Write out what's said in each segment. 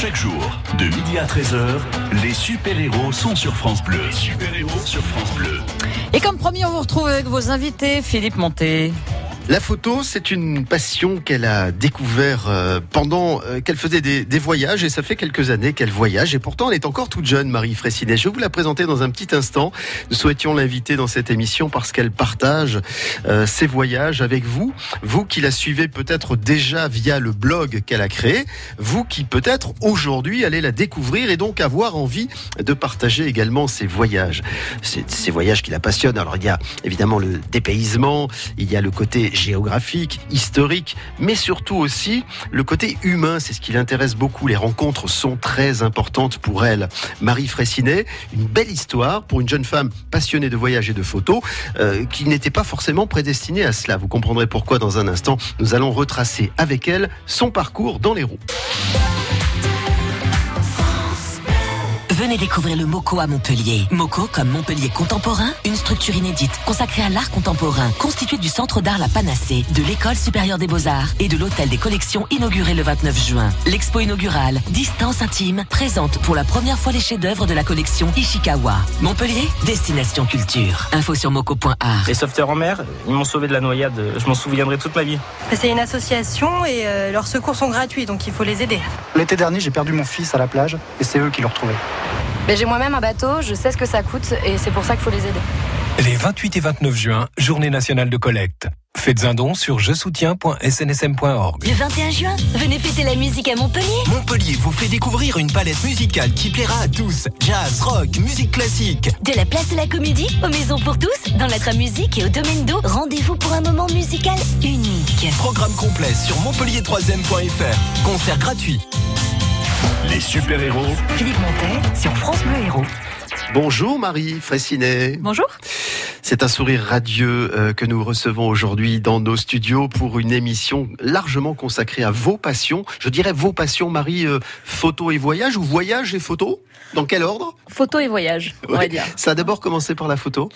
Chaque jour, de midi à 13h, les super-héros sont sur France Bleu. super-héros sur France Bleu. Et comme promis, on vous retrouve avec vos invités, Philippe Monté. La photo, c'est une passion qu'elle a découvert euh, pendant euh, qu'elle faisait des, voyages et ça fait quelques années qu'elle voyage et pourtant elle est encore toute jeune, Marie Fressinet. Je vais vous la présenter dans un petit instant. Nous souhaitions l'inviter dans cette émission parce qu'elle partage euh, ses voyages avec vous, vous qui la suivez peut-être déjà via le blog qu'elle a créé, vous qui peut-être aujourd'hui allez la découvrir et donc avoir envie de partager également ses voyages. Ces voyages qui la passionnent. Alors il y a évidemment le dépaysement, il y a le côté géographique, historique, mais surtout aussi le côté humain. C'est ce qui l'intéresse beaucoup. Les rencontres sont très importantes pour elle. Marie Fressinet, une belle histoire pour une jeune femme passionnée de voyage et de photos, euh, qui n'était pas forcément prédestinée à cela. Vous comprendrez pourquoi dans un instant. Nous allons retracer avec elle son parcours dans les roues. Venez découvrir le MOCO à Montpellier. MOCO comme Montpellier Contemporain, une structure inédite consacrée à l'art contemporain, constituée du Centre d'art La Panacée, de l'École supérieure des beaux-arts et de l'Hôtel des collections inauguré le 29 juin. L'expo inaugurale, Distance intime, présente pour la première fois les chefs-d'œuvre de la collection Ishikawa. Montpellier, destination culture. Info sur moco.art. Les sauveteurs en mer, ils m'ont sauvé de la noyade. Je m'en souviendrai toute ma vie. C'est une association et euh, leurs secours sont gratuits, donc il faut les aider. L'été dernier, j'ai perdu mon fils à la plage et c'est eux qui l'ont retrouvé. Mais j'ai moi-même un bateau, je sais ce que ça coûte et c'est pour ça qu'il faut les aider. Les 28 et 29 juin, journée nationale de collecte. Faites un don sur je soutiens.snsm.org. Le 21 juin, venez fêter la musique à Montpellier. Montpellier vous fait découvrir une palette musicale qui plaira à tous. Jazz, rock, musique classique. De la place de la comédie aux maisons pour tous, dans la musique et au domaine d'eau, rendez-vous pour un moment musical unique. Programme complet sur montpellier3ème.fr. Concert gratuit. Les super-héros. Philippe Montet sur France Bleu Héros. Bonjour Marie Fressinet. Bonjour. C'est un sourire radieux euh, que nous recevons aujourd'hui dans nos studios pour une émission largement consacrée à vos passions. Je dirais vos passions, Marie, euh, photo et voyage ou voyage et photo? Dans quel ordre? Photo et voyage, on va dire. Ça a d'abord commencé par la photo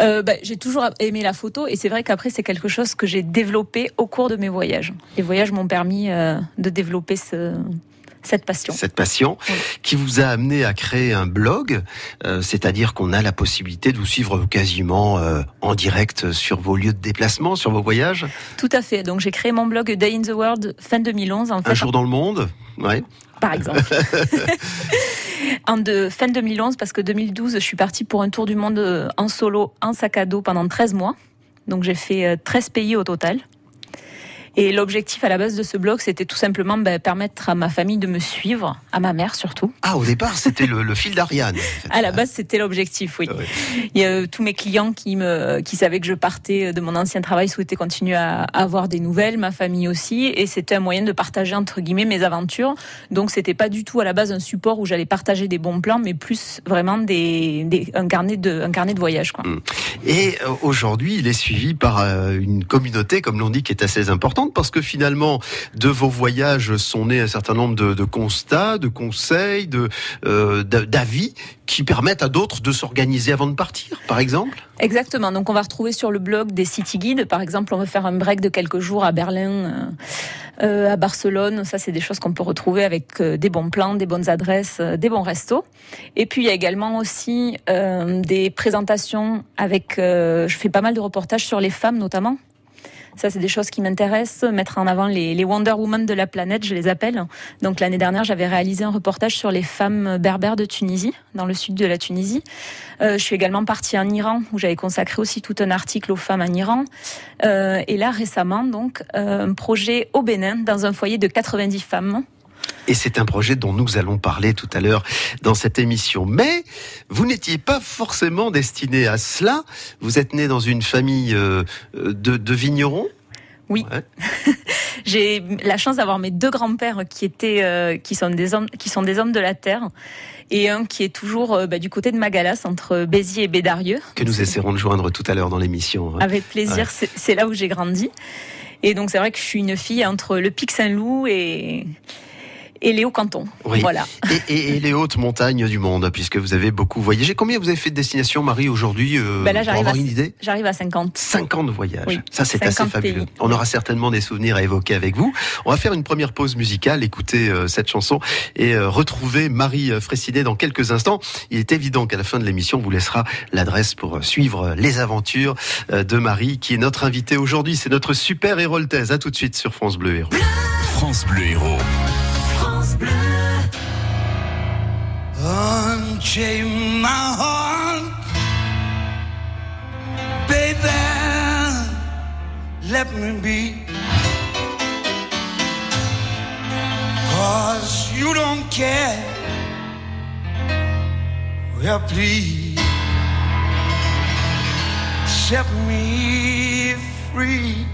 euh, bah, j'ai toujours aimé la photo et c'est vrai qu'après c'est quelque chose que j'ai développé au cours de mes voyages. Les voyages m'ont permis de développer ce, cette passion. Cette passion qui vous a amené à créer un blog, euh, c'est-à-dire qu'on a la possibilité de vous suivre quasiment euh, en direct sur vos lieux de déplacement, sur vos voyages. Tout à fait. Donc j'ai créé mon blog Day in the World fin 2011. En fait, un jour dans le monde, ouais. Par exemple. en de, fin 2011, parce que 2012, je suis partie pour un tour du monde euh, en solo, en sac à dos pendant 13 mois. Donc j'ai fait 13 pays au total. Et l'objectif à la base de ce blog, c'était tout simplement ben, permettre à ma famille de me suivre, à ma mère surtout. Ah, au départ, c'était le, fil d'Ariane. À la base, c'était l'objectif, oui. Il y a euh, tous mes clients qui me, qui savaient que je partais de mon ancien travail souhaitaient continuer à, avoir des nouvelles, ma famille aussi, et c'était un moyen de partager entre guillemets mes aventures. Donc, c'était pas du tout à la base un support où j'allais partager des bons plans, mais plus vraiment des, des un carnet de, un carnet de voyage. Quoi. Mmh. Et euh, aujourd'hui, il est suivi par euh, une communauté, comme l'on dit, qui est assez importante parce que finalement, de vos voyages sont nés un certain nombre de, constats, de conseils, de euh, d'avis qui permettent à d'autres de s'organiser avant de partir, par exemple? Exactement. Donc, on va retrouver sur le blog des city guides. Par exemple, on veut faire un break de quelques jours à Berlin, euh, euh, à Barcelone. Ça, c'est des choses qu'on peut retrouver avec des bons plans, des bonnes adresses, des bons restos. Et puis, il y a également aussi des présentations avec. je fais pas mal de reportages sur les femmes, notamment. Ça, c'est des choses qui m'intéressent. Mettre en avant les, Wonder Woman de la planète, je les appelle. Donc l'année dernière, j'avais réalisé un reportage sur les femmes berbères de Tunisie, dans le sud de la Tunisie. Euh, je suis également partie en Iran, où j'avais consacré aussi tout un article aux femmes en Iran. Euh, et là, récemment, donc, euh, un projet au Bénin, dans un foyer de 90 femmes et c'est un projet dont nous allons parler tout à l'heure dans cette émission. Mais vous n'étiez pas forcément destiné à cela. Vous êtes né dans une famille euh, de, vignerons. Oui. J'ai la chance d'avoir mes deux grands-pères qui étaient, euh, qui sont des hommes, qui sont des hommes de la terre, et un qui est toujours euh, bah, du côté de Magalas entre Béziers et Bédarieux. Que nous essaierons de joindre tout à l'heure dans l'émission. Hein. Avec plaisir. C'est là où j'ai grandi. Et donc c'est vrai que je suis une fille entre le Pic Saint-Loup et et les hauts cantons. Oui. Voilà. Et, et- et les hautes montagnes du monde, puisque vous avez beaucoup voyagé. Combien vous avez fait de destinations, Marie, aujourd'hui, euh, Ben là, j'arrive avoir à, une idée? j'arrive à 50. 50 voyages. Oui, Ça, c'est assez 50 fabuleux. pays. On aura certainement des souvenirs à évoquer avec vous. On va faire une première pause musicale, écouter euh, cette chanson et euh, retrouver Marie Fressinet dans quelques instants. Il est évident qu'à la fin de l'émission, on vous laissera l'adresse pour euh, suivre les aventures euh, de Marie, qui est notre invitée aujourd'hui. C'est notre super héroltaise. À tout de suite sur France Bleu Héros. France Bleu Héros. Unchain my heart, baby. Let me be. Cause you don't care. Well, please set me free.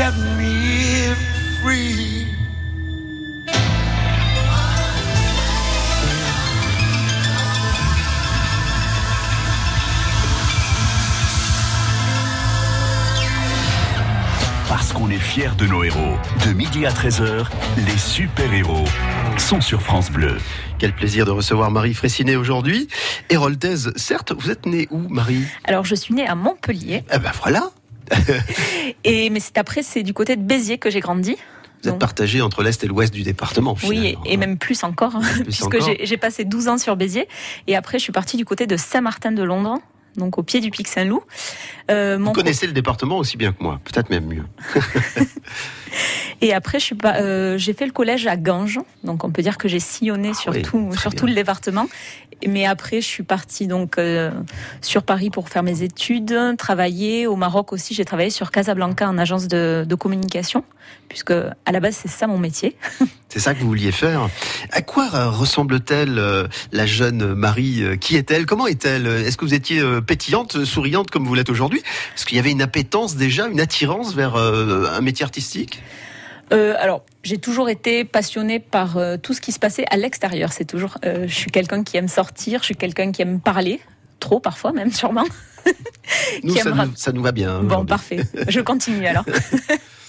Me. Parce qu'on est fiers de nos héros. De midi à 13h, les super-héros sont sur France Bleu. Quel plaisir de recevoir Marie Fressinet aujourd'hui. Héroldaise, certes, vous êtes née où, Marie? Alors, je suis née à Montpellier. Eh ben voilà Et, mais c'est après, c'est du côté de Béziers que j'ai grandi. Vous êtes Donc- partagé entre l'Est et l'Ouest du département. Oui, et, et même plus encore, hein, puisque j'ai- passé 12 ans sur Béziers. Et après, je suis partie du côté de Saint-Martin de Londres, donc au pied du pic Saint-Loup. Euh, Vous connaissez le département aussi bien que moi, peut-être même mieux. Et après, je suis pas, euh, j'ai fait le collège à Ganges, donc on peut dire que j'ai sillonné sur, Ah oui, tout, très sur tout le département. Mais après, je suis partie donc euh, sur Paris pour faire mes études, travailler au Maroc aussi. J'ai travaillé sur Casablanca en agence de, de communication, puisque à la base c'est ça mon métier. C'est ça que vous vouliez faire. À quoi euh, ressemble-t-elle euh, la jeune Marie Qui est-elle? Comment est-elle? Est-ce que vous étiez pétillante, souriante comme vous l'êtes aujourd'hui? Est-ce qu'il y avait une appétence déjà, une attirance vers un métier artistique? Euh, alors, j'ai toujours été passionnée par euh, tout ce qui se passait à l'extérieur. C'est toujours, euh, je suis quelqu'un qui aime sortir, je suis quelqu'un qui aime parler, trop parfois même sûrement. Nous, ça aimera- nous, ça nous va bien. Bon, parfait. Je continue alors.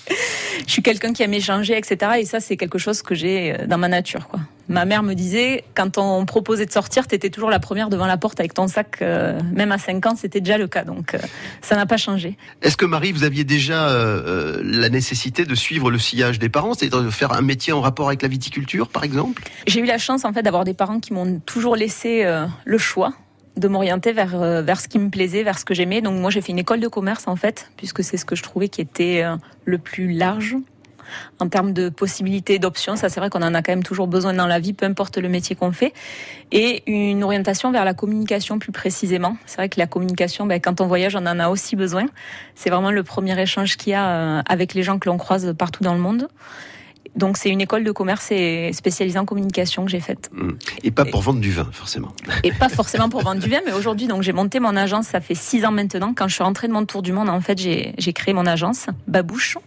je suis quelqu'un qui aime échanger, etc. Et ça, c'est quelque chose que j'ai euh, dans ma nature. Quoi. Ma mère me disait, quand on proposait de sortir, tu étais toujours la première devant la porte avec ton sac. euh, même à 5 ans, c'était déjà le cas. Donc, euh, ça n'a pas changé. Est-ce que Marie, vous aviez déjà euh, la nécessité de suivre le sillage des parents, c'est-à-dire de faire un métier en rapport avec la viticulture, par exemple? J'ai eu la chance en fait d'avoir des parents qui m'ont toujours laissé le choix de m'orienter vers euh, vers ce qui me plaisait, vers ce que j'aimais. Donc moi j'ai fait une école de commerce en fait, puisque c'est ce que je trouvais qui était euh, le plus large en termes de possibilités, d'options. Ça c'est vrai qu'on en a quand même toujours besoin dans la vie, peu importe le métier qu'on fait. Et une orientation vers la communication plus précisément. C'est vrai que la communication, ben, quand on voyage, on en a aussi besoin. C'est vraiment le premier échange qu'il y a euh, avec les gens que l'on croise partout dans le monde. Donc c'est une école de commerce et spécialisée en communication que j'ai faite. Hmm. Et pas pour vendre du vin, forcément. Et pas forcément pour vendre du vin, mais aujourd'hui, donc j'ai monté mon agence, ça fait six ans maintenant. Quand je suis rentrée de mon tour du monde, en fait, j'ai j'ai créé mon agence, Babouche,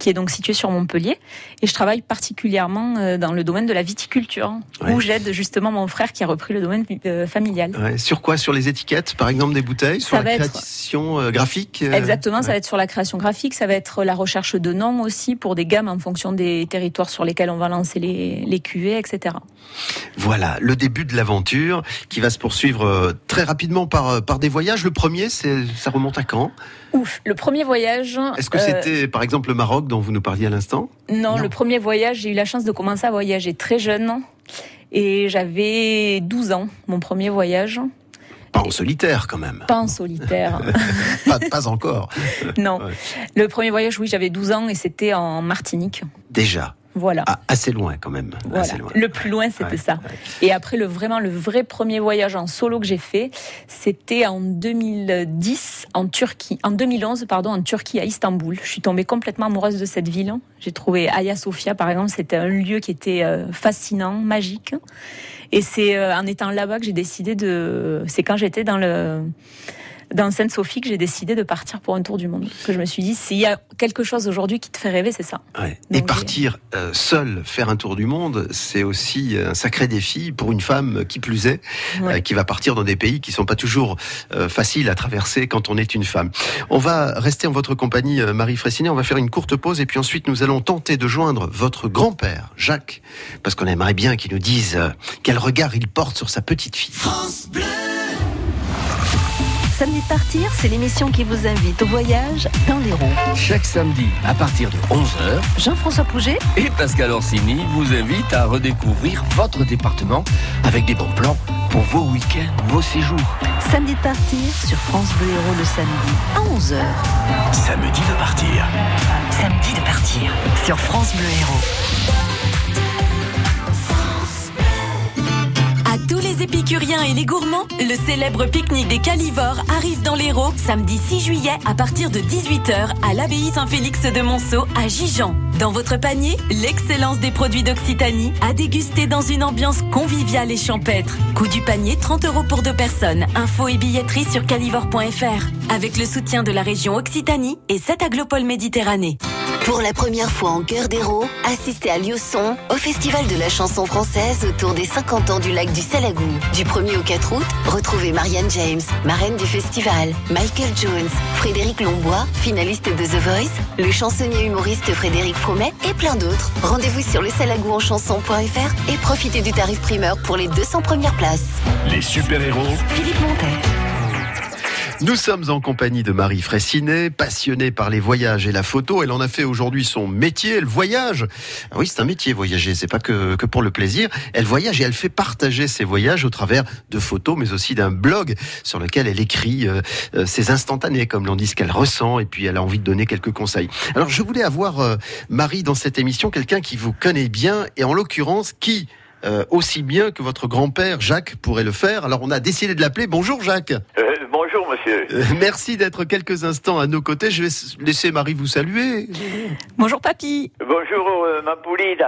qui est donc située sur Montpellier. Et je travaille particulièrement euh, dans le domaine de la viticulture, Ouais. où j'aide justement mon frère qui a repris le domaine euh, familial. Ouais, Sur quoi? Sur les étiquettes, par exemple, des bouteilles? Sur Ça la être- création euh, graphique Exactement, ça va être sur la création graphique, ça va être la recherche de noms aussi pour des gammes en fonction des territoires sur lesquels on va lancer les, les cuvées, etc. Voilà, le début de l'aventure qui va se poursuivre très rapidement par, par des voyages. Le premier, ça remonte à quand? Ouf, le premier voyage. Est-ce que euh, c'était, par exemple, le Maroc dont vous nous parliez à l'instant Non, Non. le premier voyage, j'ai eu la chance de commencer à voyager très jeune. Et j'avais 12 ans, mon premier voyage. Pas en solitaire, quand même. Pas en solitaire. pas, pas encore. non. Ouais. Le premier voyage, oui, j'avais 12 ans et c'était en Martinique. Déjà. Voilà. Ah, assez loin, quand même. Voilà. Assez loin. Le plus loin, c'était Ouais, ça. ouais. Et après, le vraiment le vrai premier voyage en solo que j'ai fait, c'était en 2010 en Turquie, en 2011 pardon, en Turquie à Istanbul. Je suis tombée complètement amoureuse de cette ville. J'ai trouvé Hagia Sophia par exemple, c'était un lieu qui était euh, fascinant, magique. Et c'est euh, en étant là-bas que j'ai décidé de. C'est quand j'étais dans le dans Sainte-Sophie que j'ai décidé de partir pour un tour du monde. Que je me suis dit, s'il y a quelque chose aujourd'hui qui te fait rêver, c'est ça. Ouais. Et partir euh, seul faire un tour du monde, c'est aussi un sacré défi pour une femme qui plus est, Ouais. euh, qui va partir dans des pays qui sont pas toujours euh, faciles à traverser quand on est une femme. On va rester en votre compagnie, euh, Marie Fressinet. On va faire une courte pause et puis ensuite nous allons tenter de joindre votre grand-père, Jacques, parce qu'on aimerait bien qu'il nous dise euh, quel regard il porte sur sa petite fille. Samedi de partir, c'est l'émission qui vous invite au voyage dans l'Hérault. Chaque samedi, à partir de 11h, Jean-François Pouget et Pascal Orsini vous invite à redécouvrir votre département avec des bons plans pour vos week-ends, vos séjours. Samedi de partir sur France Bleu Héros le samedi à 11h. Samedi de partir. Samedi de partir sur France Bleu Héros. Les épicuriens et les gourmands, le célèbre pique-nique des Calivores arrive dans l'Hérault samedi 6 juillet à partir de 18h à l'abbaye Saint-Félix de Monceau à Gijan. Dans votre panier, l'excellence des produits d'Occitanie à déguster dans une ambiance conviviale et champêtre. Coût du panier 30 euros pour deux personnes. Info et billetterie sur calivore.fr. Avec le soutien de la région Occitanie et cette aglopole Méditerranée. Pour la première fois en cœur d'héros, assistez à Liosson au Festival de la chanson française autour des 50 ans du lac du Salagou. Du 1er au 4 août, retrouvez Marianne James, marraine du festival, Michael Jones, Frédéric Lombois, finaliste de The Voice, le chansonnier humoriste Frédéric Fromet et plein d'autres. Rendez-vous sur le salagouenchanson.fr et profitez du tarif primeur pour les 200 premières places. Les super-héros. Philippe Montet. Nous sommes en compagnie de Marie Fraissinet, passionnée par les voyages et la photo. Elle en a fait aujourd'hui son métier, le voyage. Ah oui, c'est un métier voyager, c'est pas que, que pour le plaisir. Elle voyage et elle fait partager ses voyages au travers de photos, mais aussi d'un blog sur lequel elle écrit euh, euh, ses instantanés, comme l'on dit, ce qu'elle ressent, et puis elle a envie de donner quelques conseils. Alors je voulais avoir, euh, Marie, dans cette émission, quelqu'un qui vous connaît bien, et en l'occurrence, qui... euh, aussi bien que votre grand-père Jacques pourrait le faire. Alors on a décidé de l'appeler. Bonjour Jacques. Euh, monsieur. Euh, Merci d'être quelques instants à nos côtés. Je vais laisser Marie vous saluer. Bonjour papy. Bonjour euh, Mapoulide.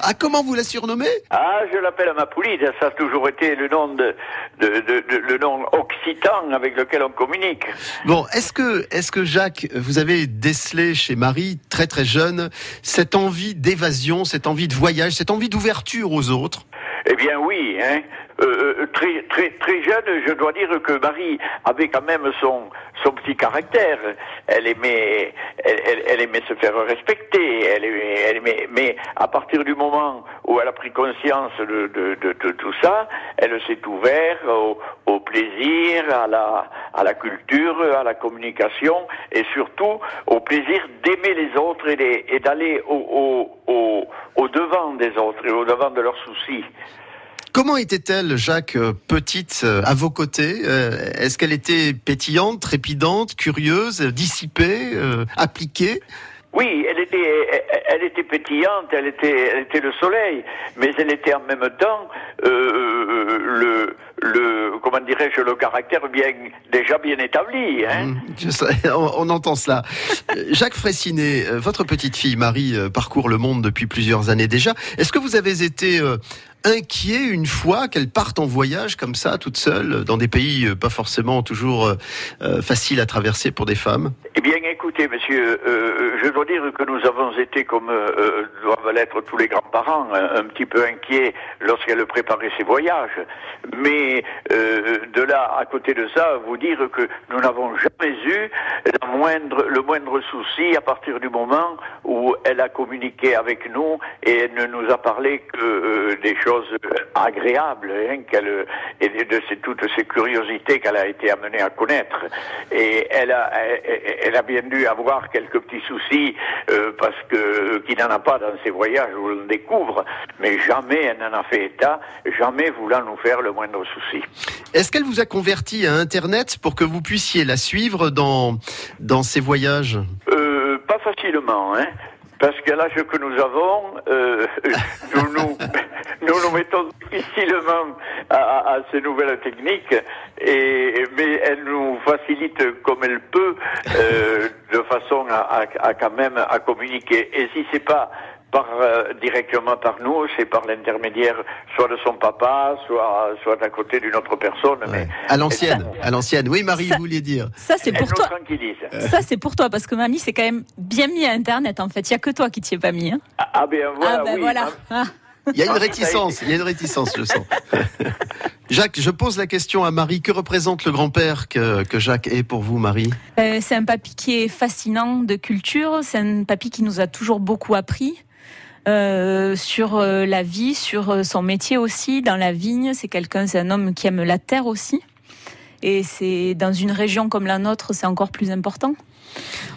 Ah, comment vous la surnommez? Ah, je l'appelle Mapoulide. Ça a toujours été le nom de, de, de- de- le nom occitan avec lequel on communique. Bon, est-ce que, est-ce que Jacques, vous avez décelé chez Marie, très très jeune, cette envie d'évasion, cette envie de voyage, cette envie d'ouverture aux autres? Eh bien oui, hein. Euh, euh, très très très jeune, je dois dire que Marie avait quand même son son petit caractère. Elle aimait elle, aimait se faire respecter. Elle aimait, elle mais à partir du moment où elle a pris conscience de, de, tout ça, elle s'est ouverte au, plaisir, à la à la culture, à la communication et surtout au plaisir d'aimer les autres et, d'aller au, au, au devant des autres et au devant de leurs soucis. Comment était-elle, Jacques, euh, petite, euh, à vos côtés Euh, Est-ce qu'elle était pétillante, trépidante, curieuse, dissipée, appliquée? Oui, elle était, elle, était pétillante, elle était, elle était le soleil, mais elle était en même temps euh, le, le, comment dirais-je, le caractère bien, déjà bien établi. Hein. Sais, on, on entend cela. Jacques Fraissinet, euh, votre petite fille Marie parcourt le monde depuis plusieurs années déjà. Est-ce que vous avez été euh, inquiet une fois qu'elle parte en voyage comme ça, toute seule, dans des pays euh, pas forcément toujours euh, euh, faciles à traverser pour des femmes? Eh bien, écoutez, monsieur, je dois dire que nous avons été, comme doivent l'être tous les grands-parents, un, un petit peu inquiets lorsqu'elle préparait ses voyages. Mais de là, à côté de ça, vous dire que nous n'avons jamais eu la moindre, le moindre souci à partir du moment où elle a communiqué avec nous et elle ne nous a parlé que des choses agréables, hein, qu'elle, et de, de ces- toutes ces curiosités qu'elle a été amenée à connaître. Et elle a, elle, elle a bien dû avoir quelques petits soucis euh, parce que qu'il n'en a pas dans ses voyages où on le découvre, mais jamais elle n'en a fait état, jamais voulant nous faire le moindre souci. Est-ce qu'elle vous a converti à Internet pour que vous puissiez la suivre dans, dans ses voyages? Euh, pas facilement, hein. Parce qu'à l'âge que nous avons, euh, nous, nous, nous nous mettons difficilement à, à- à ces nouvelles techniques, et, mais elle nous facilite comme elle peut, euh, de façon à, à- à quand même à communiquer. Et si c'est pas par, euh, directement par nous, c'est par l'intermédiaire soit de son papa, soit, soit à côté d'une autre personne. Mais À l'ancienne, à l'ancienne. Oui, Marie, Ça- vous vouliez dire Ça, c'est pour toi. Ça, c'est pour toi, parce que mamie, c'est quand même bien mis à Internet, en fait. Il n'y a que toi qui t'y es pas mis. hein. Ah, ah ben voilà, ah, ben oui. voilà. Ah. Il y a une Ah, réticence, il y a une réticence, je sens. Jacques, je pose la question à Marie. Que représente le grand-père que, que Jacques est pour vous, Marie? Euh, c'est un papy qui est fascinant de culture. C'est un papy qui nous a toujours beaucoup appris. Euh, sur euh, la vie, sur euh, son métier aussi, dans la vigne. C'est quelqu'un, c'est un homme qui aime la terre aussi. Et c'est dans une région comme la nôtre, c'est encore plus important.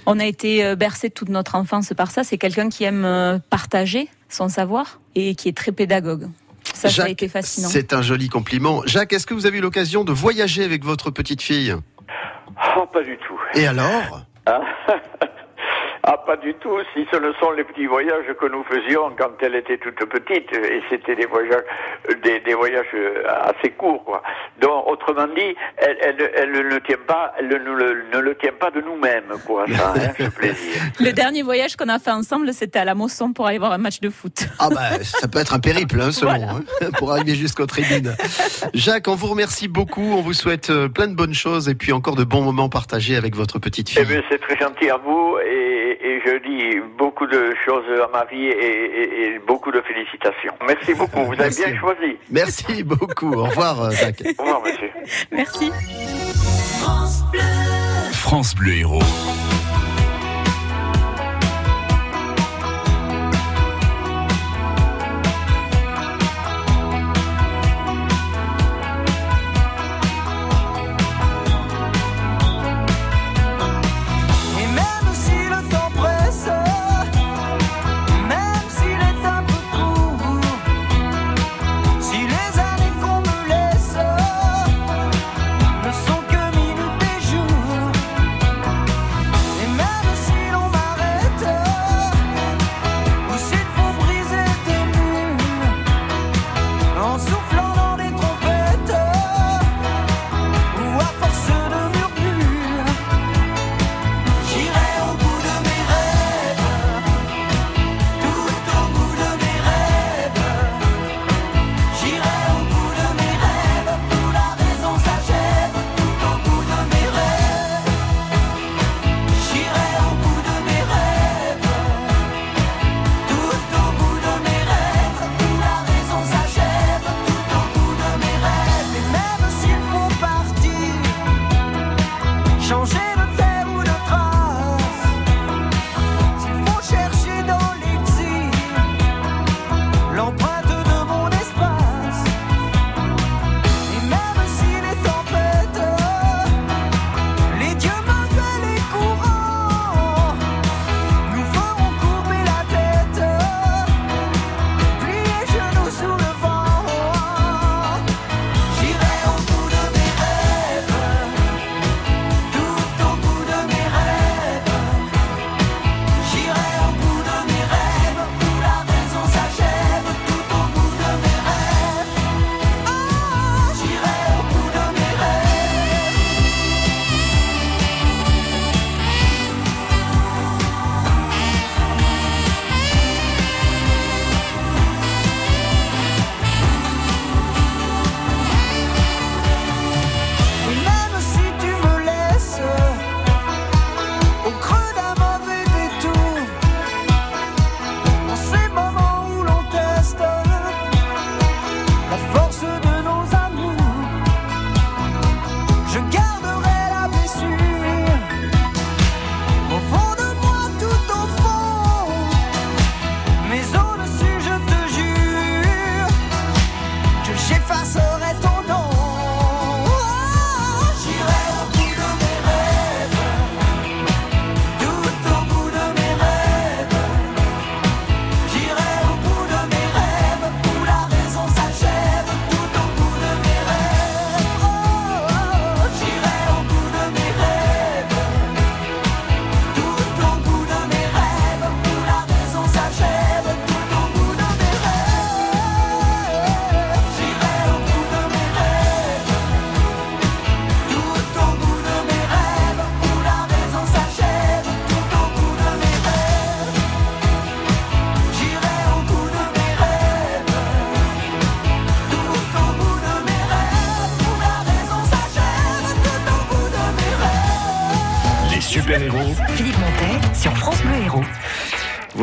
On a été bercé toute notre enfance par ça. C'est quelqu'un qui aime partager son savoir et qui est très pédagogue. Ça, ça a été fascinant. C'est un joli compliment. Jacques, est-ce que vous avez eu l'occasion de voyager avec votre petite fille? Oh, pas du tout. Et alors? Ah, Ah, pas du tout. Si ce ne sont les petits voyages que nous faisions quand elle était toute petite, et c'était des voyages, des, des voyages euh, assez courts, quoi. Donc, autrement dit, elle, elle, elle ne tient pas, elle ne, le- ne le tient pas de nous-mêmes, quoi, ça, hein, ce plaisir. Le dernier voyage qu'on a fait ensemble, c'était à la Mosson pour aller voir un match de foot. Ah bah, ça peut être un périple, hein, selon, Voilà. hein, pour arriver jusqu'aux tribunes. Jacques, on vous remercie beaucoup, on vous souhaite euh, plein de bonnes choses et puis encore de bons moments partagés avec votre petite Eh fille. bien, c'est très gentil à vous, et, et, je dis beaucoup de choses à Marie et, et- et beaucoup de félicitations. Merci beaucoup, vous avez bien choisi. Merci beaucoup. Au revoir, euh, Jacques. Au revoir, monsieur. Merci. France Bleu Héros.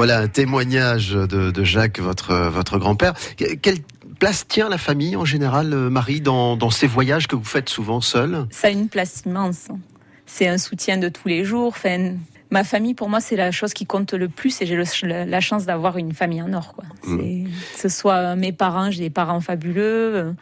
Voilà un témoignage de, de Jacques, votre, votre grand-père. Que- Quelle place tient la famille en général, euh, Marie, dans, dans ces voyages que vous faites souvent seul Ça a une place immense. C'est un soutien de tous les jours. Enfin, ma famille, pour moi, c'est la chose qui compte le plus et j'ai la chance d'avoir une famille en or. Quoi. C'est- Que ce soit mes parents, j'ai des parents fabuleux, euh,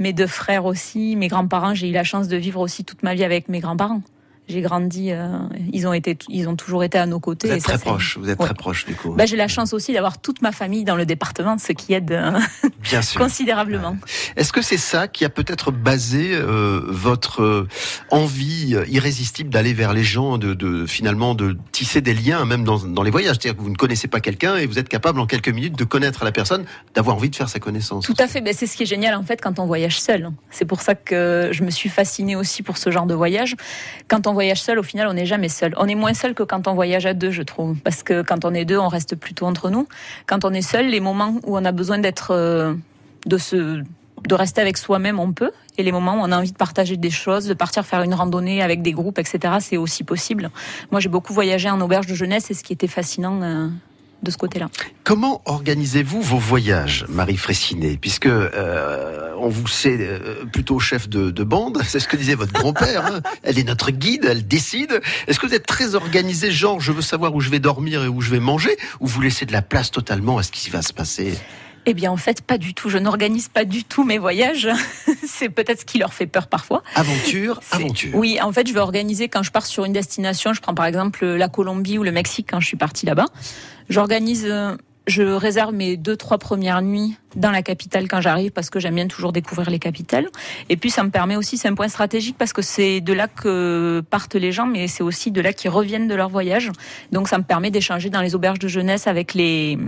mes deux frères aussi, mes grands-parents, j'ai eu la chance de vivre aussi toute ma vie avec mes grands-parents. J'ai grandi, euh, ils ont été, ils ont toujours été à nos côtés. Vous êtes très proche, vous êtes Ouais. très proche du coup. Bah, j'ai la chance aussi d'avoir toute ma famille dans le département, ce qui aide euh, Bien sûr. considérablement. Est-ce que c'est ça qui a peut-être basé euh, votre envie irrésistible d'aller vers les gens, de, de finalement de tisser des liens, même dans, dans les voyages? C'est-à-dire que vous ne connaissez pas quelqu'un et vous êtes capable en quelques minutes de connaître la personne, d'avoir envie de faire sa connaissance. Tout à fait, ben, c'est ce qui est génial en fait quand on voyage seul. C'est pour ça que je me suis fascinée aussi pour ce genre de voyage. Quand on voyage seul, au final, on n'est jamais seul. On est moins seul que quand on voyage à deux, je trouve. Parce que quand on est deux, on reste plutôt entre nous. Quand on est seul, les moments où on a besoin d'être, euh, de se de rester avec soi-même, on peut. Et les moments où on a envie de partager des choses, de partir faire une randonnée avec des groupes, etc., c'est aussi possible. Moi, j'ai beaucoup voyagé en auberge de jeunesse et ce qui était fascinant euh, de ce côté-là. Comment organisez-vous vos voyages, Marie Fressinet? Puisque euh, on vous sait euh, plutôt chef de, de bande, c'est ce que disait votre grand-père. hein. Elle est notre guide, elle décide. Est-ce que vous êtes très organisé, genre je veux savoir où je vais dormir et où je vais manger, ou vous laissez de la place totalement à ce qui va se passer? Eh bien, en fait, pas du tout. Je n'organise pas du tout mes voyages. c'est peut-être ce qui leur fait peur parfois. Aventure, aventure. Oui, en fait, je vais organiser quand je pars sur une destination. Je prends par exemple la Colombie ou le Mexique quand je suis partie là-bas. J'organise, euh, je réserve mes deux, trois premières nuits dans la capitale quand j'arrive parce que j'aime bien toujours découvrir les capitales. Et puis, ça me permet aussi, c'est un point stratégique parce que c'est de là que partent les gens, mais c'est aussi de là qu'ils reviennent de leur voyage. Donc, ça me permet d'échanger dans les auberges de jeunesse avec les,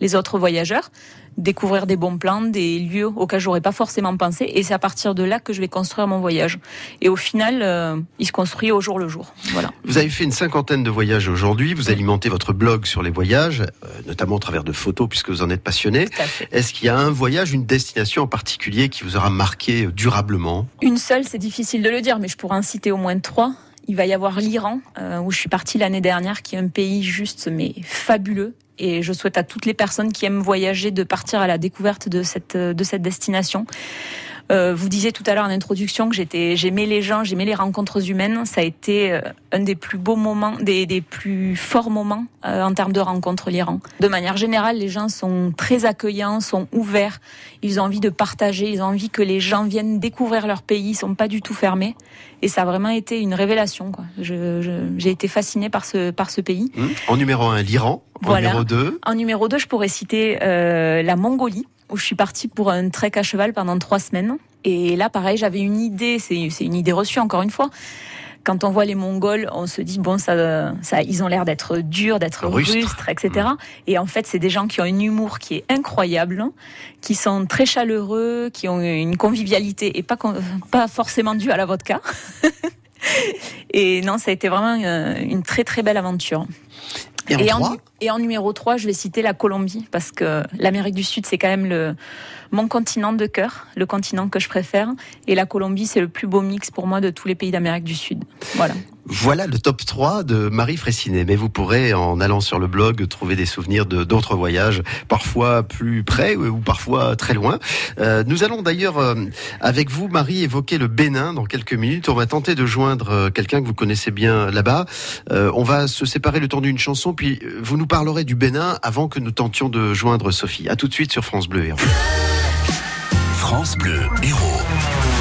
les autres voyageurs découvrir des bons plans, des lieux auxquels j'aurais pas forcément pensé, et c'est à partir de là que je vais construire mon voyage. Et au final, euh, il se construit au jour le jour. Voilà. Vous avez fait une cinquantaine de voyages aujourd'hui. Vous alimentez votre blog sur les voyages, euh, notamment au travers de photos, puisque vous en êtes passionné. Est-ce qu'il y a un voyage, une destination en particulier qui vous aura marqué euh, durablement Une seule, c'est difficile de le dire, mais je pourrais en citer au moins trois. Il va y avoir l'Iran, euh, où je suis partie l'année dernière, qui est un pays juste mais fabuleux. Et je souhaite à toutes les personnes qui aiment voyager de partir à la découverte de cette, de cette destination. Euh, vous disiez tout à l'heure en introduction que j'étais, j'aimais les gens, j'aimais les rencontres humaines. Ça a été euh, un des plus beaux moments, des, des plus forts moments euh, en termes de rencontres l'Iran. De manière générale, les gens sont très accueillants, sont ouverts. Ils ont envie de partager, ils ont envie que les gens viennent découvrir leur pays. Ils sont pas du tout fermés. Et ça a vraiment été une révélation. Quoi. Je, je, j'ai été fascinée par ce, par ce pays. Hum En numéro un, l'Iran. En Voilà. numéro 2, En numéro 2, je pourrais citer euh, la Mongolie, où je suis partie pour un trek à cheval pendant trois semaines. Et là, pareil, j'avais une idée, c'est c'est une idée reçue encore une fois. Quand on voit les Mongols, on se dit bon, ça, ça, ils ont l'air d'être durs, d'être Rustres. rustres, etc. Et en fait, c'est des gens qui ont un humour qui est incroyable, qui sont très chaleureux, qui ont une convivialité et pas pas forcément due à la vodka. et non, ça a été vraiment euh, une très très belle aventure. Et en et, trois en, et en numéro 3, je vais citer la Colombie, parce que l'Amérique du Sud, c'est quand même le, mon continent de cœur, le continent que je préfère. Et la Colombie, c'est le plus beau mix pour moi de tous les pays d'Amérique du Sud. Voilà. Voilà le top 3 de Marie Fressinet. Mais vous pourrez, en allant sur le blog, trouver des souvenirs de d'autres voyages, parfois plus près ou parfois très loin. Euh, nous allons d'ailleurs, euh, avec vous, Marie, évoquer le Bénin dans quelques minutes. On va tenter de joindre euh, quelqu'un que vous connaissez bien là-bas. On va se séparer le temps d'une chanson, puis vous nous parlerez du Bénin avant que nous tentions de joindre Sophie. À tout de suite sur France Bleu. Héros. France Bleu Héros.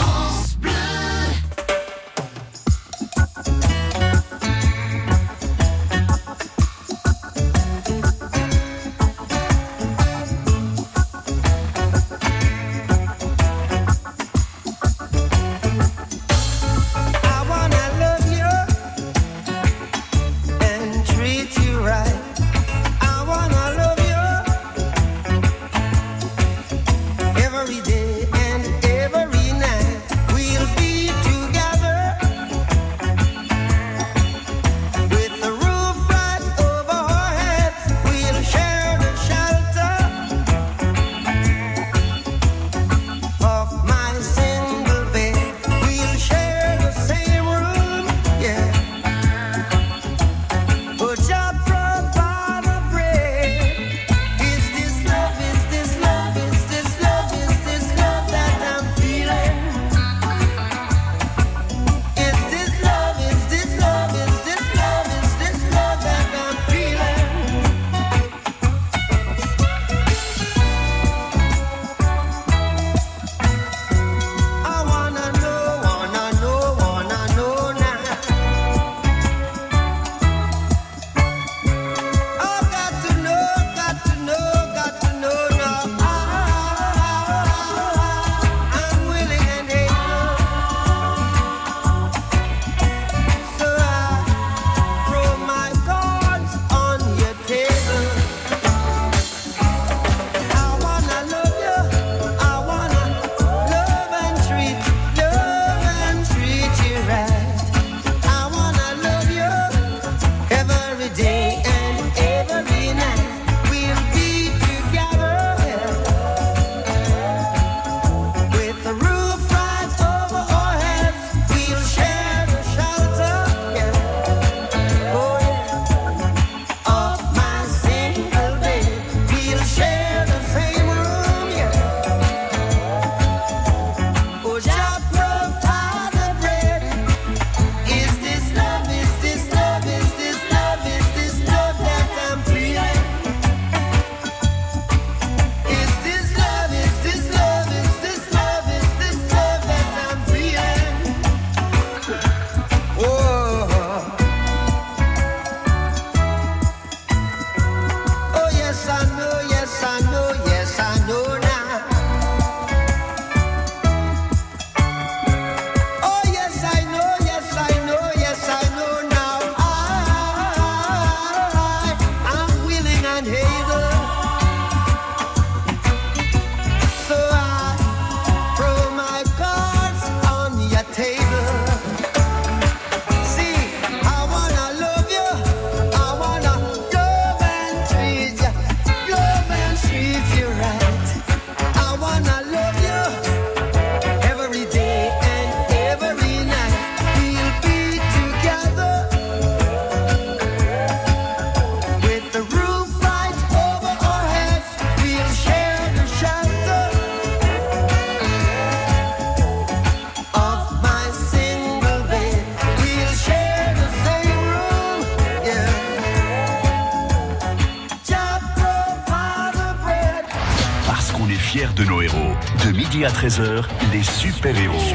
De nos héros. De midi à 13h, les super-héros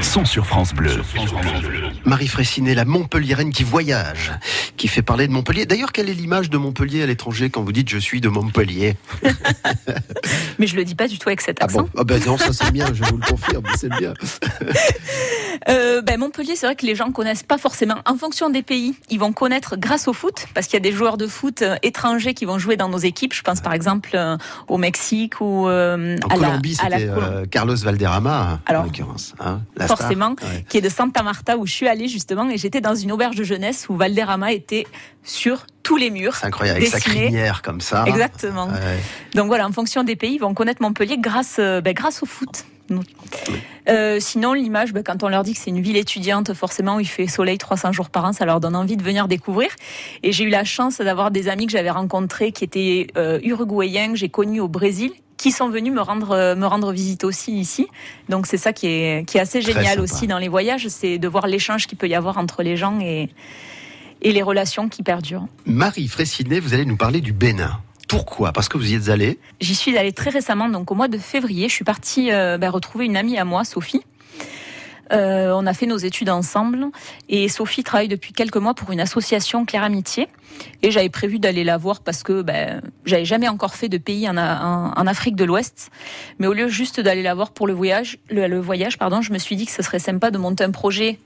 sont sur France Bleu. Marie Fraissinet, la Montpelliéraine qui voyage, qui fait parler de Montpellier. D'ailleurs, quelle est l'image de Montpellier à l'étranger quand vous dites je suis de Montpellier Mais je le dis pas du tout avec cet Ah accent. bon Ah ben non, ça c'est bien, je vous le confirme, c'est bien. Euh, ben, Montpellier, c'est vrai que les gens connaissent pas forcément. En fonction des pays, ils vont connaître grâce au foot, parce qu'il y a des joueurs de foot euh, étrangers qui vont jouer dans nos équipes. Je pense par exemple euh, au Mexique ou euh, En à la, Colombie, à la c'était Col- euh, Carlos Valderrama, Alors, en l'occurrence. hein, la star. forcément, Ouais. qui est de Santa Marta où je suis allée justement, et j'étais dans une auberge de jeunesse où Valderrama était sur tous les murs. C'est incroyable, avec sa crinière comme ça. Exactement. Ouais. Donc voilà, en fonction des pays, ils vont connaître Montpellier grâce, ben, grâce au foot. Euh, sinon, l'image, ben, quand on leur dit que c'est une ville étudiante, forcément, où il fait soleil 300 jours par an, ça leur donne envie de venir découvrir. Et j'ai eu la chance d'avoir des amis que j'avais rencontrés qui étaient euh, uruguayens, que j'ai connus au Brésil, qui sont venus me rendre, euh, me rendre visite aussi ici. Donc c'est ça qui est, qui est assez Très génial sympa. aussi dans les voyages, c'est de voir l'échange qu'il peut y avoir entre les gens et, et les relations qui perdurent. Marie Fraissinet, vous allez nous parler du Bénin. Pourquoi? Parce que vous y êtes allée? J'y suis allée très récemment, donc au mois de février. Je suis partie euh, ben, retrouver une amie à moi, Sophie. Euh, on a fait nos études ensemble et Sophie travaille depuis quelques mois pour une association Claire Amitié et j'avais prévu d'aller la voir parce que ben, j'avais jamais encore fait de pays en, Afrique de l'Ouest mais au lieu juste d'aller la voir pour le voyage le, le voyage pardon je me suis dit que ce serait sympa de monter un projet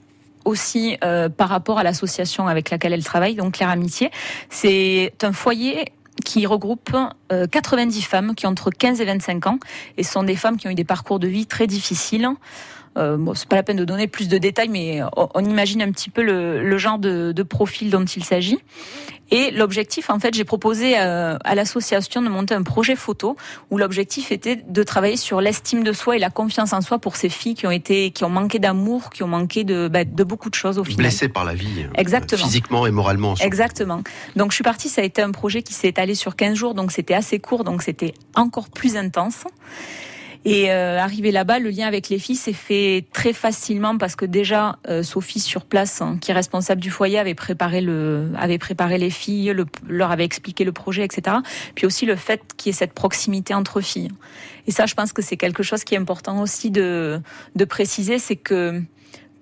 aussi euh, par rapport à l'association avec laquelle elle travaille donc Claire Amitié c'est un foyer qui regroupe euh, 90 femmes qui ont entre 15 et 25 ans et sont des femmes qui ont eu des parcours de vie très difficiles euh, bon, c'est pas la peine de donner plus de détails, mais on, on imagine un petit peu le, le genre de, de profil dont il s'agit. Et l'objectif, en fait, j'ai proposé euh, à l'association de monter un projet photo où l'objectif était de travailler sur l'estime de soi et la confiance en soi pour ces filles qui ont été, qui ont manqué d'amour, qui ont manqué de, bah, de beaucoup de choses au final. Blessée par la vie. euh, Exactement. Physiquement et moralement. Exactement. Donc je suis partie, ça a été un projet qui s'est étalé sur 15 jours, donc c'était assez court, donc c'était encore plus intense. Et euh, arrivé là-bas, le lien avec les filles s'est fait très facilement parce que déjà euh, Sophie sur place, hein, qui est responsable du foyer, avait préparé le, avait préparé les filles, le- leur avait expliqué le projet, etc. Puis aussi le fait qu'il y ait cette proximité entre filles. Et ça, je pense que c'est quelque chose qui est important aussi de de préciser, c'est que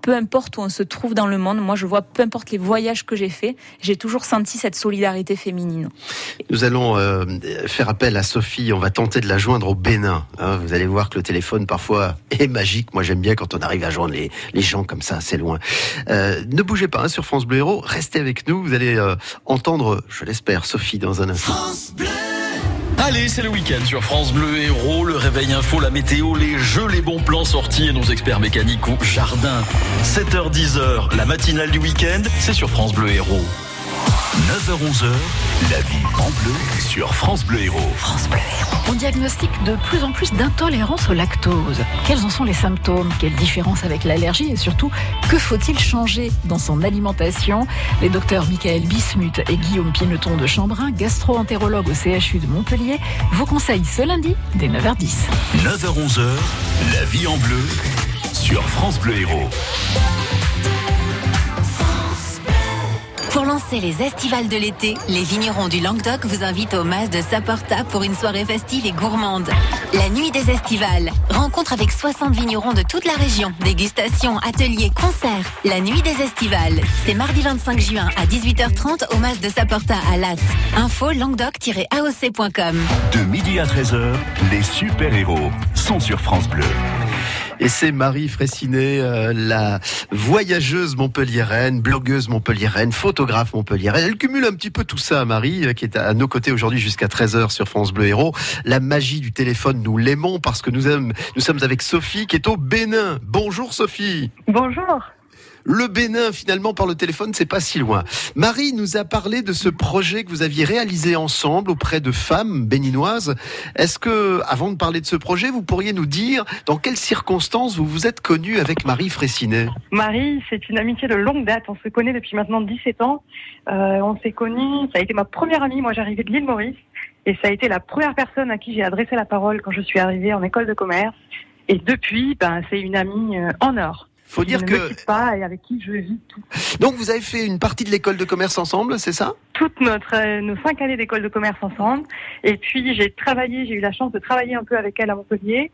peu importe où on se trouve dans le monde, moi je vois peu importe les voyages que j'ai faits, j'ai toujours senti cette solidarité féminine. Nous allons euh, faire appel à Sophie. On va tenter de la joindre au Bénin. hein. vous allez voir que le téléphone parfois est magique. Moi, j'aime bien quand on arrive à joindre les, les gens comme ça, c'est loin. Euh, ne bougez pas hein, sur France Bleu Héros. Restez avec nous. Vous allez euh, entendre, je l'espère, Sophie dans un instant. Allez, c'est le week-end sur France Bleu Héros, le réveil info, la météo, les jeux, les bons plans sortis et nos experts mécaniques au jardin. 7h-10h, la matinale du week-end, c'est sur France Bleu Héros. 9h-11h, la vie en bleu sur France Bleu Héros. On diagnostique de plus en plus d'intolérance au lactose. Quels en sont les symptômes? Quelle différence avec l'allergie? Et surtout, que faut-il changer dans son alimentation? Les docteurs Michael Bismuth et Guillaume Pineton de Chambrin, gastro-entérologues au CHU de Montpellier, vous conseillent ce lundi dès 9h10. 9h-11h, la vie en bleu sur France Bleu Héros. Pour lancer les estivales de l'été, les vignerons du Languedoc vous invitent au Mas de Saporta pour une soirée festive et gourmande. La nuit des estivales. Rencontre avec 60 vignerons de toute la région. Dégustation, ateliers, concerts. La nuit des estivales. C'est mardi 25 juin à 18h30 au Mas de Saporta à Latte. Info languedoc-aoc.com. De midi à 13h, les super-héros sont sur France Bleu. Et c'est Marie Fraissinet, euh, la voyageuse montpelliéraine, blogueuse montpelliéraine, photographe montpelliéraine. Elle cumule un petit peu tout ça, Marie, euh, qui est à nos côtés aujourd'hui jusqu'à 13h sur France Bleu Héros. La magie du téléphone, nous l'aimons parce que nous, aimons- nous sommes avec Sophie qui est au Bénin. Bonjour Sophie. Bonjour. Le Bénin, finalement, par le téléphone, c'est pas si loin. Marie nous a parlé de ce projet que vous aviez réalisé ensemble auprès de femmes béninoises. Est-ce que, avant de parler de ce projet, vous pourriez nous dire dans quelles circonstances vous vous êtes connue avec Marie Fraissinet Marie, c'est une amitié de longue date. On se connaît depuis maintenant 17 ans. Euh, on s'est connus. Ça a été ma première amie. Moi, j'arrivais de l'île Maurice. Et ça a été la première personne à qui j'ai adressé la parole quand je suis arrivée en école de commerce. Et depuis, ben, c'est une amie euh, en or. Faut dire que- quitte pas et avec qui je vis tout. Donc vous avez fait une partie de l'école de commerce ensemble, c'est ça? Toutes notre, euh, nos cinq années d'école de commerce ensemble. Et puis j'ai travaillé, j'ai eu la chance de travailler un peu avec elle à Montpellier.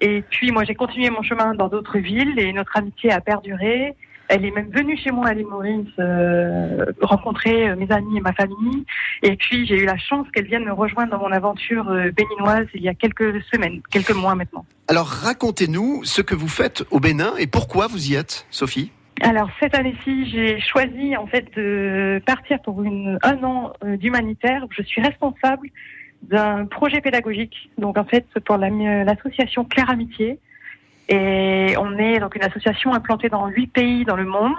Et puis moi j'ai continué mon chemin dans d'autres villes et notre amitié a perduré. Elle est même venue chez moi à l'île Maurice euh, rencontrer euh, mes amis et ma famille. Et puis j'ai eu la chance qu'elle vienne me rejoindre dans mon aventure euh, béninoise il y a quelques semaines, quelques mois maintenant. Alors racontez-nous ce que vous faites au Bénin et pourquoi vous y êtes, Sophie. Alors cette année-ci, j'ai choisi en fait de partir pour une, un an euh, d'humanitaire. Je suis responsable d'un projet pédagogique, donc en fait pour la- l'association Claire Amitié. Et on est donc une association implantée dans huit pays dans le monde.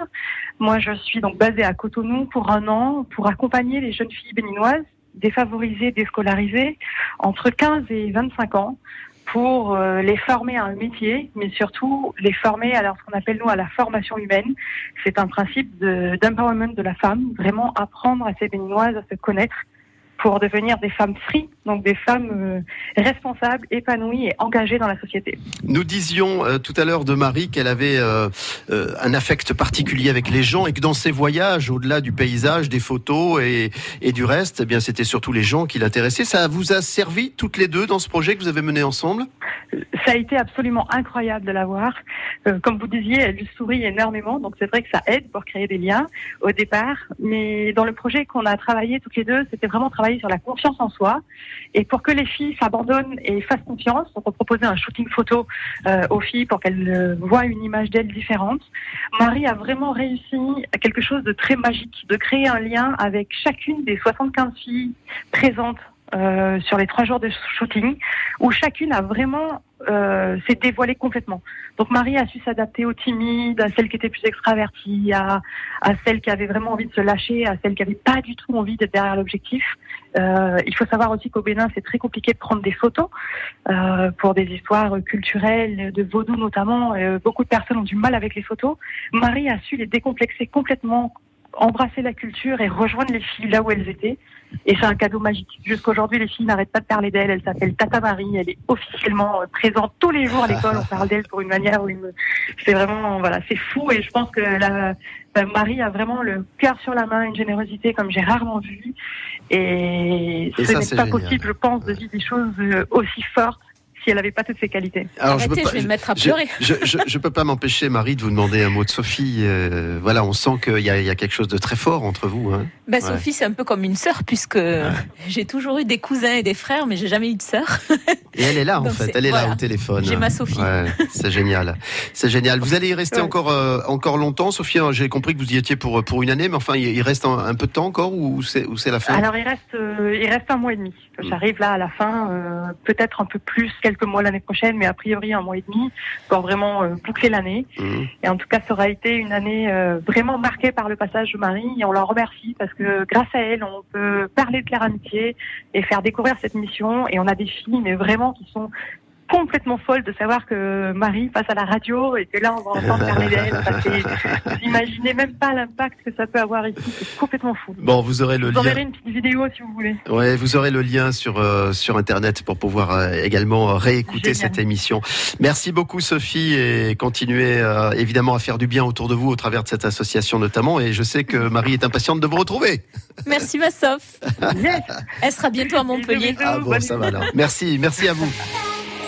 Moi, je suis donc basée à Cotonou pour un an pour accompagner les jeunes filles béninoises défavorisées, déscolarisées, entre 15 et 25 ans, pour euh, les former à un métier, mais surtout les former à ce qu'on appelle nous à la formation humaine. C'est un principe de- d'empowerment de, la femme, vraiment apprendre à ces béninoises à se connaître pour devenir des femmes free, donc des femmes euh, responsables, épanouies et engagées dans la société. Nous disions euh, tout à l'heure de Marie qu'elle avait euh, un affect particulier avec les gens et que dans ses voyages, au-delà du paysage, des photos et, et du reste, eh bien c'était surtout les gens qui l'intéressaient. Ça vous a servi toutes les deux dans ce projet que vous avez mené ensemble? Ça a été absolument incroyable de la voir. Comme vous disiez, elle sourit énormément, donc c'est vrai que ça aide pour créer des liens au départ. Mais dans le projet qu'on a travaillé toutes les deux, c'était vraiment travailler sur la confiance en soi. Et pour que les filles s'abandonnent et fassent confiance, on proposait un shooting photo euh, aux filles pour qu'elles euh, voient une image d'elles différente. Marie a vraiment réussi quelque chose de très magique, de créer un lien avec chacune des 75 filles présentes euh, sur les trois jours de shooting, où chacune a vraiment euh, s'est dévoilée complètement. Donc Marie a su s'adapter aux timides, à celles qui étaient plus extraverties, à, à celles qui avaient vraiment envie de se lâcher, à celles qui n'avaient pas du tout envie d'être derrière l'objectif. Euh, il faut savoir aussi qu'au Bénin, c'est très compliqué de prendre des photos euh, pour des histoires culturelles, de vaudou notamment. Beaucoup de personnes ont du mal avec les photos. Marie a su les décomplexer complètement, embrasser la culture et rejoindre les filles là où elles étaient. Et c'est un cadeau magique. Jusqu'aujourd'hui, les filles n'arrêtent pas de parler d'elle. Elle s'appelle Tata Marie. Elle est officiellement euh, présente tous les jours à l'école. On parle d'elle pour une manière ou une. C'est vraiment, voilà, c'est fou. Et je pense que la, la Marie a vraiment le cœur sur la main, une générosité comme j'ai rarement vu. Et, Et ce n'est pas génial. possible, je pense, de vivre des choses euh, aussi fortes si elle n'avait pas toutes ces qualités. Alors, Arrêtez, peux je vais me mettre à pleurer. Je, je peux pas m'empêcher, Marie, de vous demander un mot de Sophie. Euh, voilà, on sent qu'il y, a- il y a quelque chose de très fort entre vous. Hein. Ben, Ouais. Sophie, c'est un peu comme une sœur, puisque j'ai toujours eu des cousins et des frères, mais j'ai jamais eu de sœur. Et elle est là, en Donc, fait. Elle est là au téléphone. J'ai ma Sophie. Ouais, c'est génial. C'est génial. Vous allez y rester Ouais. encore, euh, encore longtemps, Sophie. hein, J'ai compris que vous y étiez pour, pour une année, mais enfin, il reste un, un peu de temps encore ou c'est ou c'est la fin? Alors il reste, euh, il reste un mois et demi. J'arrive là à la fin, euh, peut-être un peu plus, quelques mois l'année prochaine, mais a priori un mois et demi pour vraiment euh, boucler l'année. Mhm. Et en tout cas, ça aura été une année euh, vraiment marquée par le passage de Marie et on la remercie parce que grâce à elle, on peut parler de Claire Amitié et faire découvrir cette mission. Et on a des filles, mais vraiment qui sont complètement folles de savoir que Marie passe à la radio et que là, on va entendre parler d'elle. Vous imaginez même pas l'impact que ça peut avoir ici. C'est complètement fou. Bon, vous aurez le Je vous lien. une petite vidéo si vous voulez. Ouais, vous aurez le lien sur euh, sur internet pour pouvoir euh, également réécouter Génial. cette émission. Merci beaucoup Sophie et continuez euh, évidemment à faire du bien autour de vous au travers de cette association notamment. Et je sais que Marie est impatiente de vous retrouver. Merci, ma Soph. Elle sera bientôt à Montpellier. Ah bon, ça va alors. Merci, merci à vous.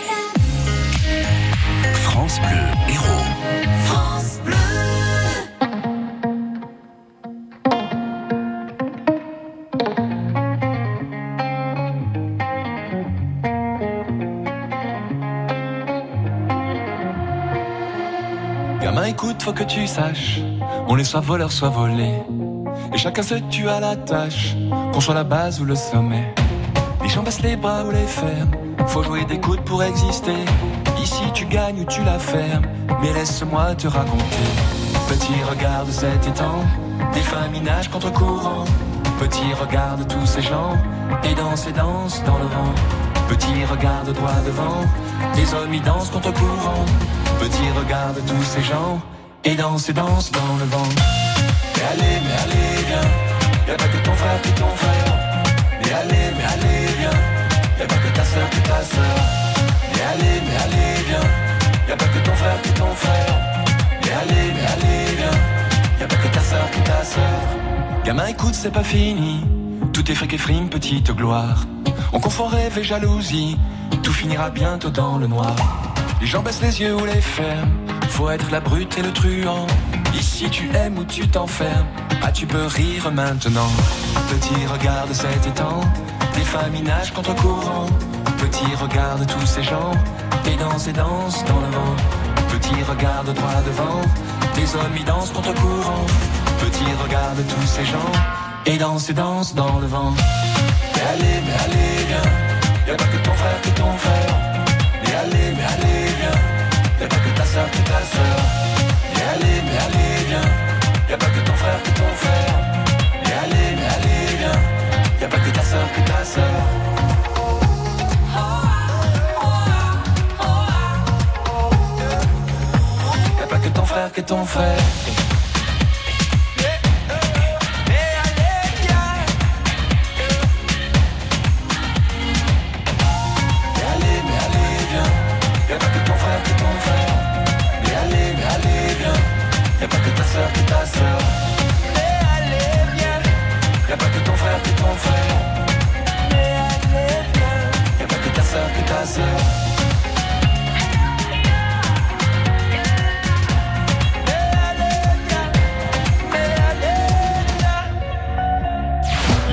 France Bleu, héros. France Bleu. Gamin, écoute, faut que tu saches, on est soit voleur, soit volé. Et chacun se tue à la tâche, qu'on soit la base ou le sommet. Les gens baissent les bras ou les ferment, faut jouer des coudes pour exister. Ici tu gagnes ou tu la fermes, mais laisse-moi te raconter. Petit regarde cet étang, des familles nagent contre courant. Petit regarde tous ces gens, et dansent et dansent dans le vent. Petit regarde droit devant, des hommes y dansent contre courant. Petit regarde tous ces gens, et dansent et dansent dans le vent. Mais allez, mais allez, viens, y'a pas que ton frère qui ton frère. Mais allez, mais allez, viens, y'a pas que ta soeur qui ta soeur. Gamin, écoute, c'est pas fini. Tout est fric et frime, petite gloire. On confond rêve et jalousie. Tout finira bientôt dans le noir. Les gens baissent les yeux ou les ferment. Faut être la brute et le truand. Ici tu aimes ou tu t'enfermes. Ah, tu peux rire maintenant. Petit, regarde cet étang. Des familles nagent contre courant. Petit, regarde tous ces gens. Et dansent et dansent dans le vent. Petit, regarde droit devant. Des hommes y dansent contre courant. Petit, regarde tous ces gens. Et dansent et dansent dans le vent. Mais allez, mais allez, viens. Y'a pas que ton frère que ton frère. Mais allez, mais allez, viens. Y'a pas que ta soeur que ta soeur. Mais allez, mais allez, viens. Y'a pas que ton frère que ton frère. Mais allez, mais allez, viens. Y'a pas que ta soeur que ta soeur. Que ton frère que ton frère.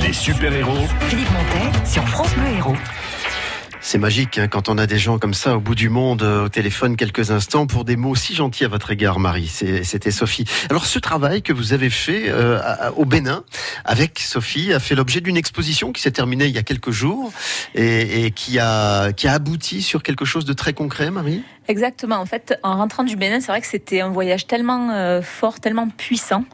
Les super-héros Philippe Montet sur France Bleu Héros. C'est magique hein, quand on a des gens comme ça au bout du monde euh, au téléphone quelques instants pour des mots si gentils à votre égard, Marie. C'était Sophie. Alors ce travail que vous avez fait euh, au Bénin avec Sophie a fait l'objet d'une exposition qui s'est terminée il y a quelques jours et, et qui a qui a abouti sur quelque chose de très concret, Marie? Exactement. En fait, en rentrant du Bénin, c'est vrai que c'était un voyage tellement euh, fort, tellement puissant,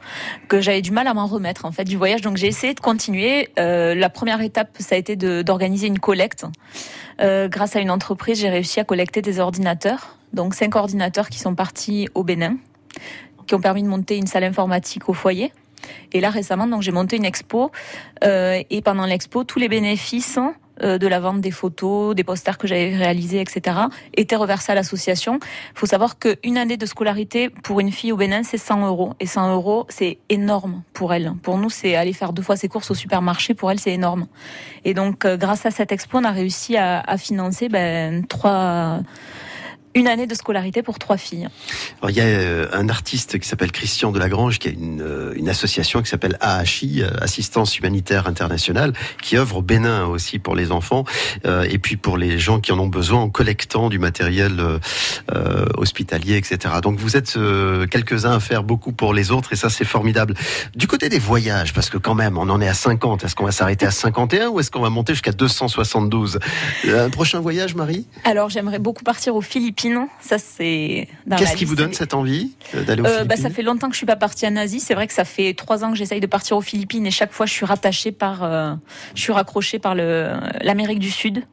que j'avais du mal à m'en remettre en fait du voyage. Donc j'ai essayé de continuer. Euh, la première étape, ça a été d'organiser une collecte. Euh, grâce à une entreprise, j'ai réussi à collecter des ordinateurs. Donc cinq ordinateurs qui sont partis au Bénin, qui ont permis de monter une salle informatique au foyer. Et là récemment, donc j'ai monté une expo. Et pendant l'expo, tous les bénéfices de la vente des photos, des posters que j'avais réalisés, etc., étaient reversés à l'association. Il faut savoir qu'une année de scolarité pour une fille au Bénin, c'est 100 euros. Et 100 euros, c'est énorme pour elle. Pour nous, c'est aller faire deux fois ses courses au supermarché. Pour elle, c'est énorme. Et donc, euh, grâce à cette expo, on a réussi à, à financer ben, trois une année de scolarité pour trois filles. Alors, il y a euh, un artiste qui s'appelle Christian Delagrange, qui a une, euh, une association qui s'appelle AHI, euh, Assistance Humanitaire Internationale, qui œuvre au Bénin aussi pour les enfants, euh, et puis pour les gens qui en ont besoin en collectant du matériel euh, hospitalier, etc. Donc vous êtes euh, quelques-uns à faire beaucoup pour les autres, et ça c'est formidable. Du côté des voyages, parce que quand même, on en est à 50, est-ce qu'on va s'arrêter à 51 ou est-ce qu'on va monter jusqu'à 272 Un prochain voyage, Marie? Alors, j'aimerais beaucoup partir aux Philippines. Ça, c'est. dans Qu'est-ce qui vous donne cette envie euh, d'aller aux Euh, bah, Philippines? ça fait longtemps que je suis pas partie en Asie. C'est vrai que ça fait trois ans que j'essaye de partir aux Philippines et chaque fois je suis rattachée par, euh, je suis raccrochée par l'Amérique du Sud.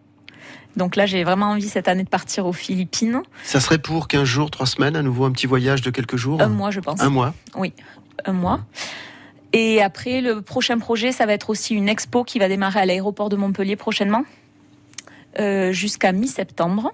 Donc là, j'ai vraiment envie cette année de partir aux Philippines. Ça serait pour 15 jours, 3 semaines, à nouveau un petit voyage de quelques jours? Un mois, je pense. Un mois? Oui, un mois. Et après, le prochain projet, ça va être aussi une expo qui va démarrer à l'aéroport de Montpellier prochainement, euh, jusqu'à mi-septembre,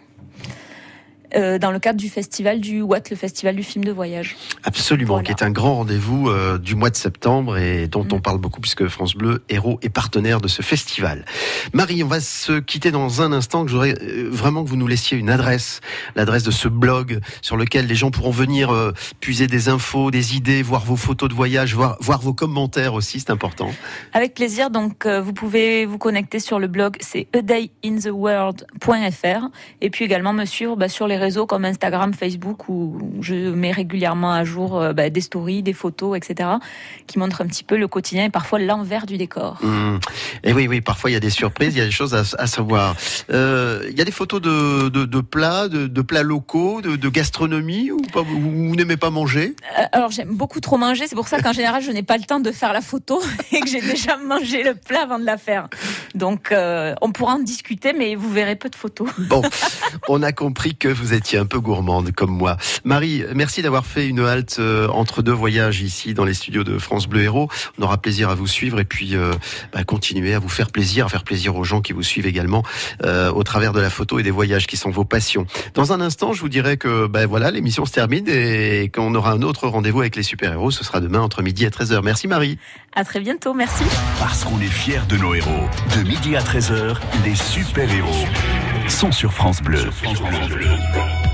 euh, dans le cadre du festival du Watt, le festival du film de voyage. Absolument, qui est un grand rendez-vous euh, du mois de septembre et dont Mm. on parle beaucoup puisque France Bleu, héros et partenaire de ce festival. Marie, on va se quitter dans un instant j'aurais euh, vraiment que vous nous laissiez une adresse, l'adresse de ce blog sur lequel les gens pourront venir euh, puiser des infos, des idées, voir vos photos de voyage, voir, voir vos commentaires aussi, c'est important. Avec plaisir, donc vous pouvez vous connecter sur le blog, c'est adayintheworld.fr et puis également me suivre bah, sur les réseaux comme Instagram, Facebook où je mets régulièrement à jour euh, bah, des stories, des photos, etc. qui montrent un petit peu le quotidien et parfois l'envers du décor. Hum. Et oui, oui, parfois il y a des surprises, il y a des choses à, à savoir. Euh, il y a des photos de, de, de plats, de, de plats locaux, de, gastronomie ou pas, vous, n'aimez pas manger? Euh, Alors j'aime beaucoup trop manger, c'est pour ça qu'en général je n'ai pas le temps de faire la photo et que j'ai déjà mangé le plat avant de la faire. Donc on pourra en discuter, mais vous verrez peu de photos. Bon, on a compris que vous vous étiez un peu gourmande comme moi. Marie, merci d'avoir fait une halte euh, entre deux voyages ici dans les studios de France Bleu Héros. On aura plaisir à vous suivre et puis euh, bah, continuer à vous faire plaisir, à faire plaisir aux gens qui vous suivent également euh, au travers de la photo et des voyages qui sont vos passions. Dans un instant, je vous dirai que bah, voilà, l'émission se termine et qu'on aura un autre rendez-vous avec les super-héros. Ce sera demain entre midi et 13h. Merci Marie. À très bientôt, merci. Parce qu'on est fiers de nos héros. De midi à 13h, les super-héros sont sur France Sur France Bleu.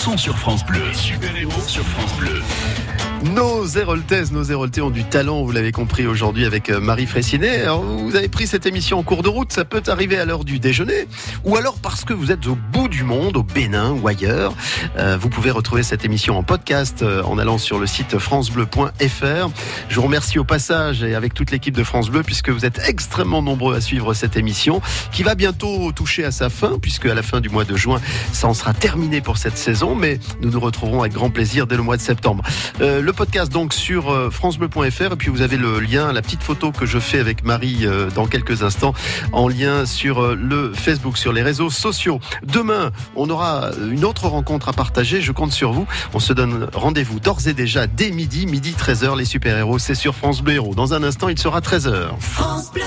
sur France Bleu. Super-héros sur France Bleu. Nos Héroltaises, nos Héroltais ont du talent, vous l'avez compris aujourd'hui avec euh, Marie Fraissinet. Vous avez pris cette émission en cours de route, ça peut arriver à l'heure du déjeuner, ou alors parce que vous êtes au monde, au Bénin ou ailleurs. Euh, vous pouvez retrouver cette émission en podcast euh, en allant sur le site francebleu.fr. Je vous remercie au passage et avec toute l'équipe de France Bleu, puisque vous êtes extrêmement nombreux à suivre cette émission, qui va bientôt toucher à sa fin, puisque à la fin du mois de juin, ça en sera terminé pour cette saison, mais nous nous retrouverons avec grand plaisir dès le mois de septembre. Euh, le podcast donc sur francebleu.fr et puis vous avez le lien, la petite photo que je fais avec Marie dans quelques instants en lien sur le Facebook, sur les réseaux sociaux. Demain, on aura une autre rencontre à partager, je compte sur vous. On se donne rendez-vous d'ores et déjà dès midi, midi 13h, les super-héros, c'est sur France Bleu Héros. Dans un instant, il sera 13h. France Bleu.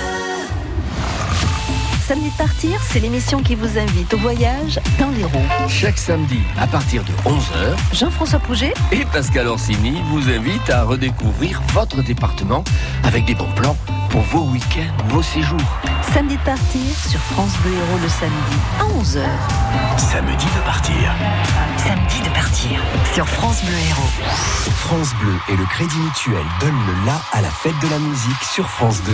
Samedi de partir, c'est l'émission qui vous invite au voyage dans l'Hérault. Chaque samedi, à partir de 11h, Jean-François Pouget et Pascal Orsini vous invitent à redécouvrir votre département avec des bons plans pour vos week-ends, vos séjours. Samedi de partir sur France Bleu Héros le samedi à 11h. Samedi de partir. Samedi de partir sur France Bleu Héros. France Bleu et le Crédit Mutuel donnent le la à la fête de la musique sur France 2.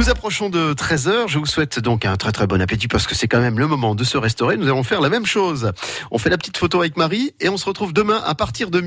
Nous approchons de 13h. Je vous souhaite donc un très très bon appétit parce que c'est quand même le moment de se restaurer. Nous allons faire la même chose. On fait la petite photo avec Marie et on se retrouve demain à partir de